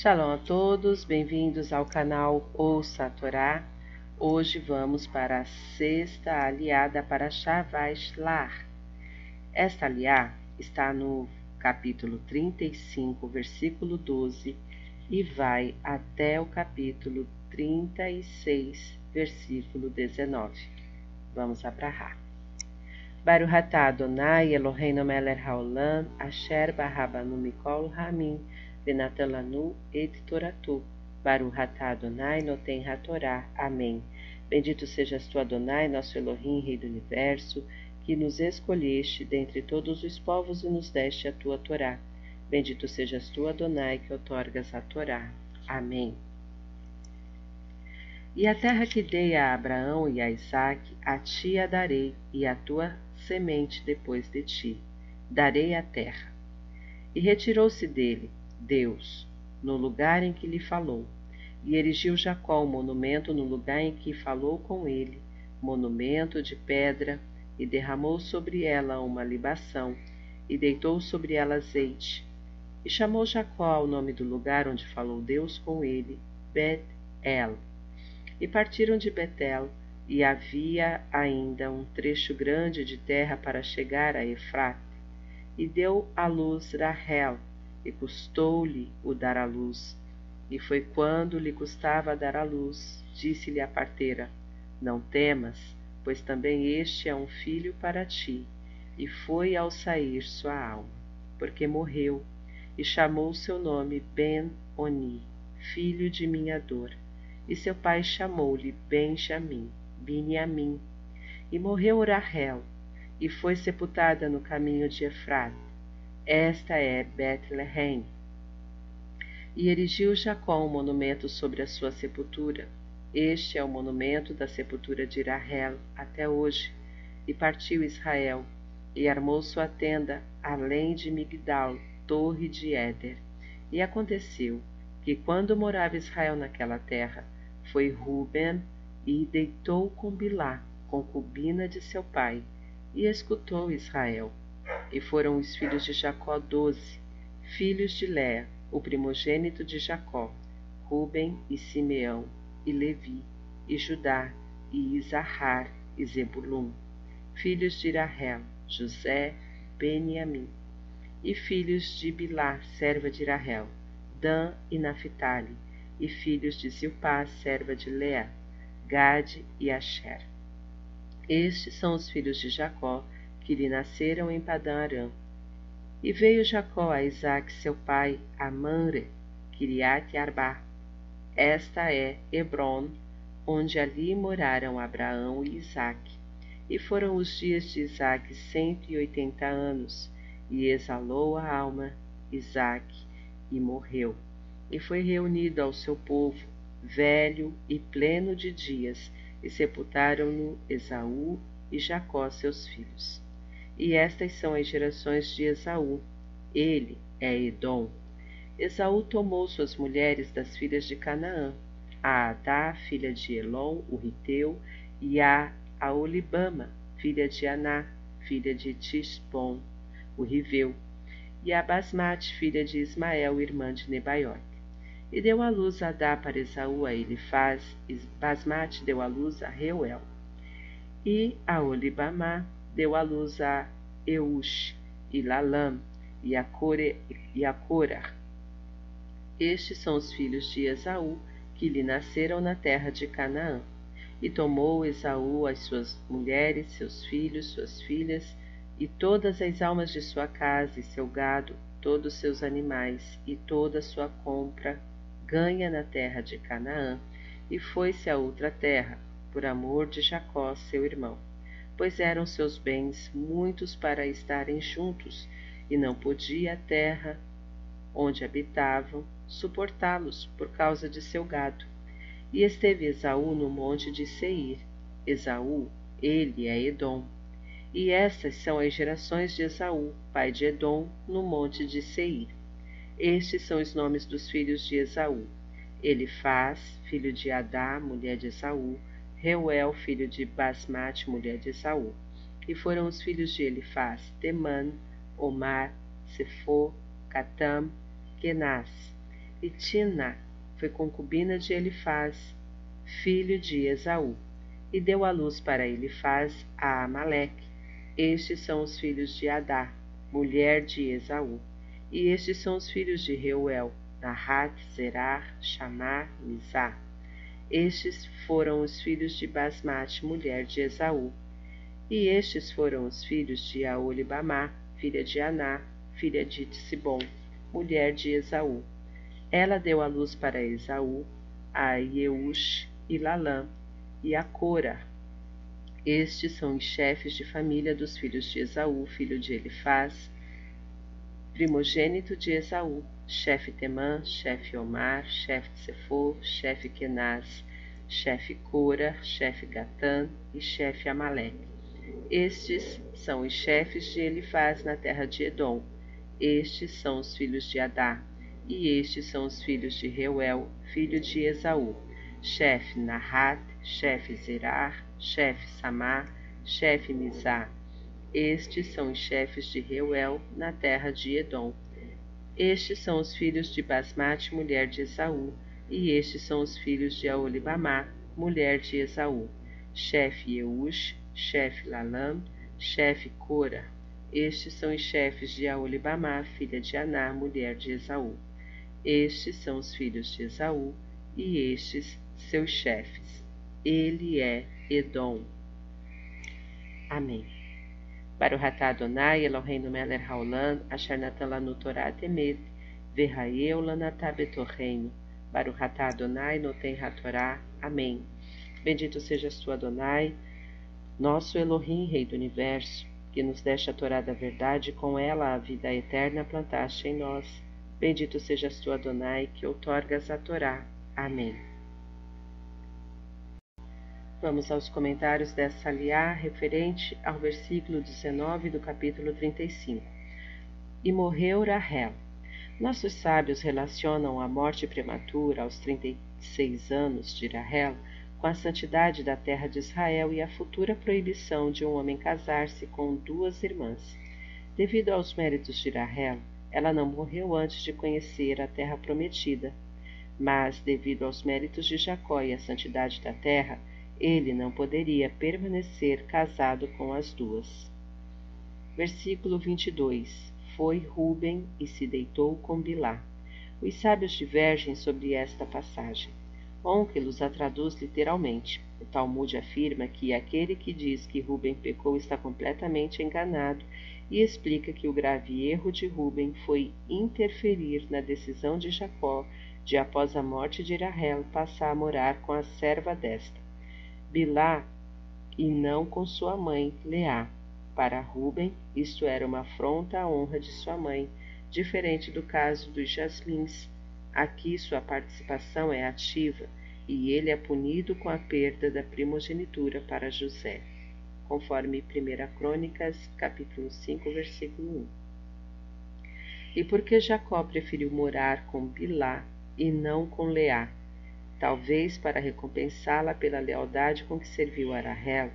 Shalom a todos, bem-vindos ao canal Ouça a Torá. Hoje vamos para a sexta aliada para Shavashlar. Esta aliá está no capítulo 35, versículo 12, e vai até o capítulo 36, versículo 19. Vamos abrahar. Baruch atah Adonai Eloheinu melech haolam, asher barabanu mikol ramin, venatan et toratu. Baruch atah Adonai noten hatorá. Amém. Bendito sejas tu, Adonai, nosso Elohim, Rei do Universo, que nos escolheste dentre todos os povos e nos deste a tua Torá. Bendito sejas tu, Adonai, que otorgas a Torá. Amém. E a terra que dei a Abraão e a Isaque, a ti a darei, e a tua semente depois de ti. Darei a terra. E retirou-se dele, Deus, no lugar em que lhe falou, e erigiu Jacó um monumento no lugar em que falou com ele, monumento de pedra, e derramou sobre ela uma libação, e deitou sobre ela azeite. E chamou Jacó o nome do lugar onde falou Deus com ele, Bet-El. E partiram de Betel, e havia ainda um trecho grande de terra para chegar a Efrate. E deu à luz Rahel, e custou-lhe o dar à luz. E foi quando lhe custava dar à luz, disse-lhe a parteira: Não temas, pois também este é um filho para ti. E foi ao sair sua alma, porque morreu, e chamou seu nome Ben-Oni, filho de minha dor. E seu pai chamou-lhe Benjamim, Biniamim. E morreu Rahel, e foi sepultada no caminho de Efrate. Esta é Betlehem. E erigiu Jacó um monumento sobre a sua sepultura, este é o monumento da sepultura de Rahel até hoje. E partiu Israel, e armou sua tenda além de Migdal, torre de Éder. E aconteceu que quando morava Israel naquela terra, foi Ruben e deitou com Bilá, concubina de seu pai, e escutou Israel. E foram os filhos de Jacó doze, filhos de Léa, o primogênito de Jacó, Ruben e Simeão, e Levi, e Judá, e Isahar, e Zebulum, filhos de Rahel, José, Beniamim, e filhos de Bilá, serva de Rahel, Dan e Naphtali, e filhos de Zilpá, serva de Leá, Gade e Asher. Estes são os filhos de Jacó, que lhe nasceram em Padã Arã. E veio Jacó a Isaac seu pai, a Manre, Kiriat Arba, esta é Hebron, onde ali moraram Abraão e Isaque. E foram os dias de Isaque cento e oitenta anos, e exalou a alma Isaque, e morreu. E foi reunido ao seu povo, velho e pleno de dias, e sepultaram-no Esaú e Jacó, seus filhos. E estas são as gerações de Esaú. Ele é Edom, Esaú tomou suas mulheres das filhas de Canaã, a Adá, filha de Elon, o Riteu, e a Aolibama, filha de Aná, filha de Tisbon, o Riveu, e a Basmate, filha de Ismael, irmã de Nebaiote. E deu à luz a Adá para Esaú a Elifaz, e Basmate deu à luz a Reuel. E a Olibamá deu à luz a Eush, e Lalam, e a, Core, e a estes são os filhos de Esaú, que lhe nasceram na terra de Canaã. E tomou Esaú as suas mulheres, seus filhos, suas filhas, e todas as almas de sua casa e seu gado, todos seus animais, e toda sua compra, ganha na terra de Canaã, e foi-se a outra terra, por amor de Jacó, seu irmão, pois eram seus bens muitos para estarem juntos, e não podia a terra onde habitavam suportá-los por causa de seu gado. E esteve Esaú no monte de Seir. Esaú, ele é Edom. E estas são as gerações de Esaú, pai de Edom, no monte de Seir. Estes são os nomes dos filhos de Esaú. Elifaz, filho de Adá, mulher de Esaú, Reuel, filho de Basmate, mulher de Esaú. E foram os filhos de Elifaz, Temã, Omar, Sefo, Catam, Kenaz. e Tina foi concubina de Elifaz, filho de Esaú, e deu à luz para Elifaz a Amaleque. Estes são os filhos de Adá, mulher de Esaú. E estes são os filhos de Reuel, Nahat, Zerar, Chamar, Mizá. Estes foram os filhos de Basmate, mulher de Esaú. E estes foram os filhos de Aolibamá, filha de Aná, filha de Tsibom, mulher de Esaú. Ela deu à luz para Esaú a Yeush e Lalã e a Cora. Estes são os chefes de família dos filhos de Esaú, filho de Elifaz, primogênito de Esaú, chefe Temã, chefe Omar, chefe Sefor, chefe Kenaz, chefe Cora, chefe Gatã e chefe Amaleque. Estes são os chefes de Elifaz na terra de Edom. Estes são os filhos de Adá. E estes são os filhos de Reuel, filho de Esaú. Chefe Nahat, chefe Zerar, chefe Samar, chefe Mizá. Estes são os chefes de Reuel na terra de Edom. Estes são os filhos de Basmate, mulher de Esaú, e estes são os filhos de Aolibamá, mulher de Esaú. Chefe Eush, chefe Lalam, chefe Cora. Estes são os chefes de Aolibamá, filha de Aná, mulher de Esaú. Estes são os filhos de Esaú, e estes seus chefes. Ele é Edom. Amém. Baruch Adonai Eloheinu melech haolam, asher natan lanu Torah temet, v'hayeu lanatah betorreino. Baruch Adonai noten hatorá. Amém. Bendito sejas tu, Adonai, nosso Elohim, Rei do Universo, que nos deste a Torá da verdade com ela a vida eterna plantaste em nós. Bendito sejas tu, Adonai, que outorgas a Torá. Amém. Vamos aos comentários dessa aliá referente ao versículo 19 do capítulo 35. E morreu Rahel. Nossos sábios relacionam a morte prematura aos 36 anos de Rahel com a santidade da terra de Israel e a futura proibição de um homem casar-se com duas irmãs. Devido aos méritos de Rahel, ela não morreu antes de conhecer a terra prometida. Mas, devido aos méritos de Jacó e a santidade da terra, ele não poderia permanecer casado com as duas. Versículo 22 Foi Ruben e se deitou com Bilá. Os sábios divergem sobre esta passagem. Onkelos a traduz literalmente. O Talmud afirma que aquele que diz que Ruben pecou está completamente enganado e explica que o grave erro de Ruben foi interferir na decisão de Jacó de, após a morte de Rahel, passar a morar com a serva desta, Bilá, e não com sua mãe, Leá. Para Ruben, isto era uma afronta à honra de sua mãe, diferente do caso dos jasmins, Aqui sua participação é ativa e ele é punido com a perda da primogenitura para José, conforme 1 Crônicas, capítulo 5, versículo 1. E porque Jacó preferiu morar com Bilá e não com Leá, talvez para recompensá-la pela lealdade com que serviu a Rahel,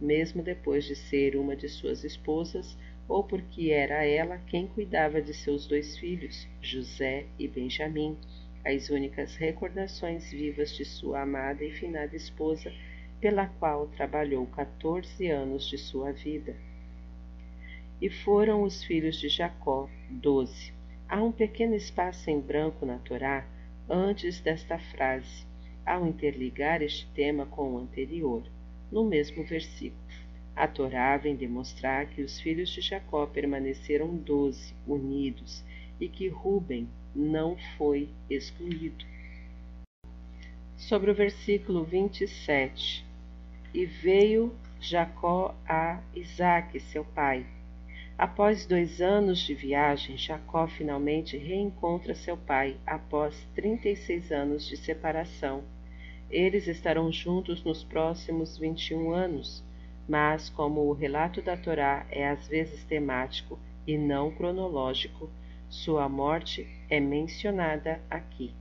mesmo depois de ser uma de suas esposas, ou porque era ela quem cuidava de seus dois filhos, José e Benjamim, as únicas recordações vivas de sua amada e finada esposa, pela qual trabalhou quatorze anos de sua vida. E foram os filhos de Jacó, doze. Há um pequeno espaço em branco na Torá antes desta frase, ao interligar este tema com o anterior, no mesmo versículo. A Torá vem demonstrar que os filhos de Jacó permaneceram doze, unidos, e que Ruben não foi excluído. Sobre o versículo 27, e veio Jacó a Isaque, seu pai. Após dois anos de viagem, Jacó finalmente reencontra seu pai após 36 anos de separação. Eles estarão juntos nos próximos 21 anos mas como o relato da Torá é às vezes temático e não cronológico, sua morte é mencionada aqui.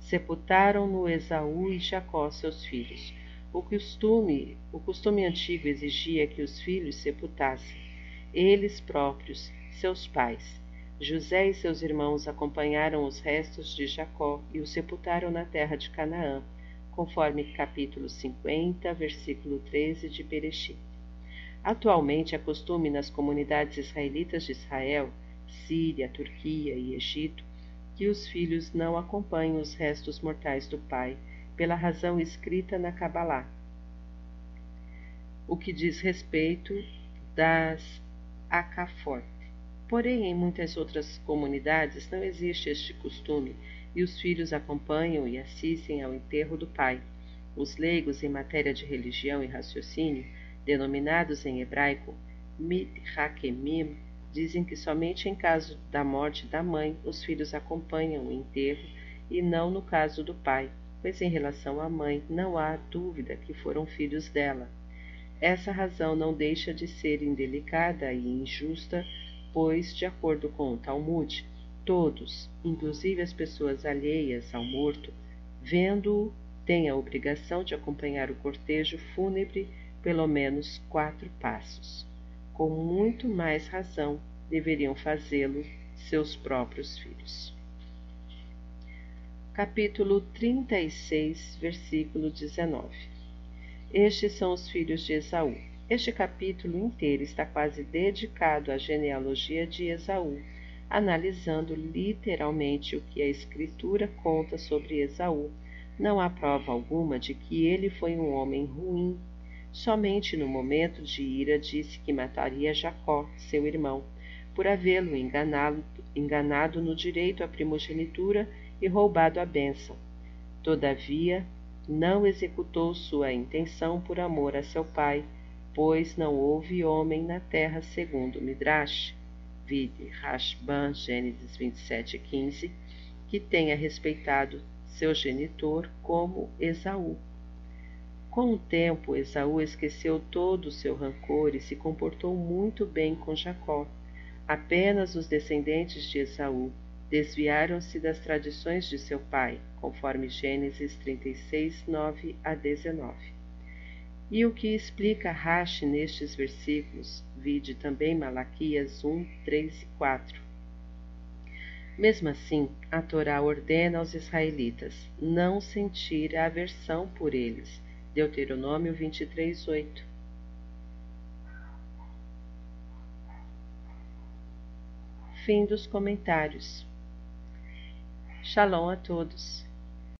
Sepultaram-no Esaú e Jacó, seus filhos. O costume, o costume antigo exigia que os filhos sepultassem eles próprios, seus pais. José e seus irmãos acompanharam os restos de Jacó e o sepultaram na terra de Canaã, conforme capítulo 50, versículo 13 de Bereshit. Atualmente é costume nas comunidades israelitas de Israel, Síria, Turquia e Egito que os filhos não acompanhem os restos mortais do pai, pela razão escrita na Kabbalah, o que diz respeito das Akafot. Porém, em muitas outras comunidades não existe este costume e os filhos acompanham e assistem ao enterro do pai. Os leigos em matéria de religião e raciocínio, denominados em hebraico mithakemim, dizem que somente em caso da morte da mãe os filhos acompanham o enterro e não no caso do pai, pois em relação à mãe não há dúvida que foram filhos dela. Essa razão não deixa de ser indelicada e injusta pois, de acordo com o Talmud, todos, inclusive as pessoas alheias ao morto, vendo-o, têm a obrigação de acompanhar o cortejo fúnebre pelo menos quatro passos. Com muito mais razão, deveriam fazê-lo seus próprios filhos. Capítulo 36, versículo 19 Estes são os filhos de Esaú. Este capítulo inteiro está quase dedicado à genealogia de Esaú, analisando literalmente o que a Escritura conta sobre Esaú. Não há prova alguma de que ele foi um homem ruim. Somente no momento de ira disse que mataria Jacó, seu irmão, por havê-lo enganado, no direito à primogenitura e roubado a bênção. Todavia, não executou sua intenção por amor a seu pai, pois não houve homem na terra segundo Midrash, vide Rashban, Gênesis 27, 15, que tenha respeitado seu genitor como Esaú. Com o tempo, Esaú esqueceu todo o seu rancor e se comportou muito bem com Jacó. Apenas os descendentes de Esaú desviaram-se das tradições de seu pai, conforme Gênesis 36, 9 a 19. E o que explica Rashi nestes versículos, vide também Malaquias 1, 3 e 4. Mesmo assim, a Torá ordena aos israelitas não sentir aversão por eles. Deuteronômio 23, 8. Fim dos comentários. Shalom a todos.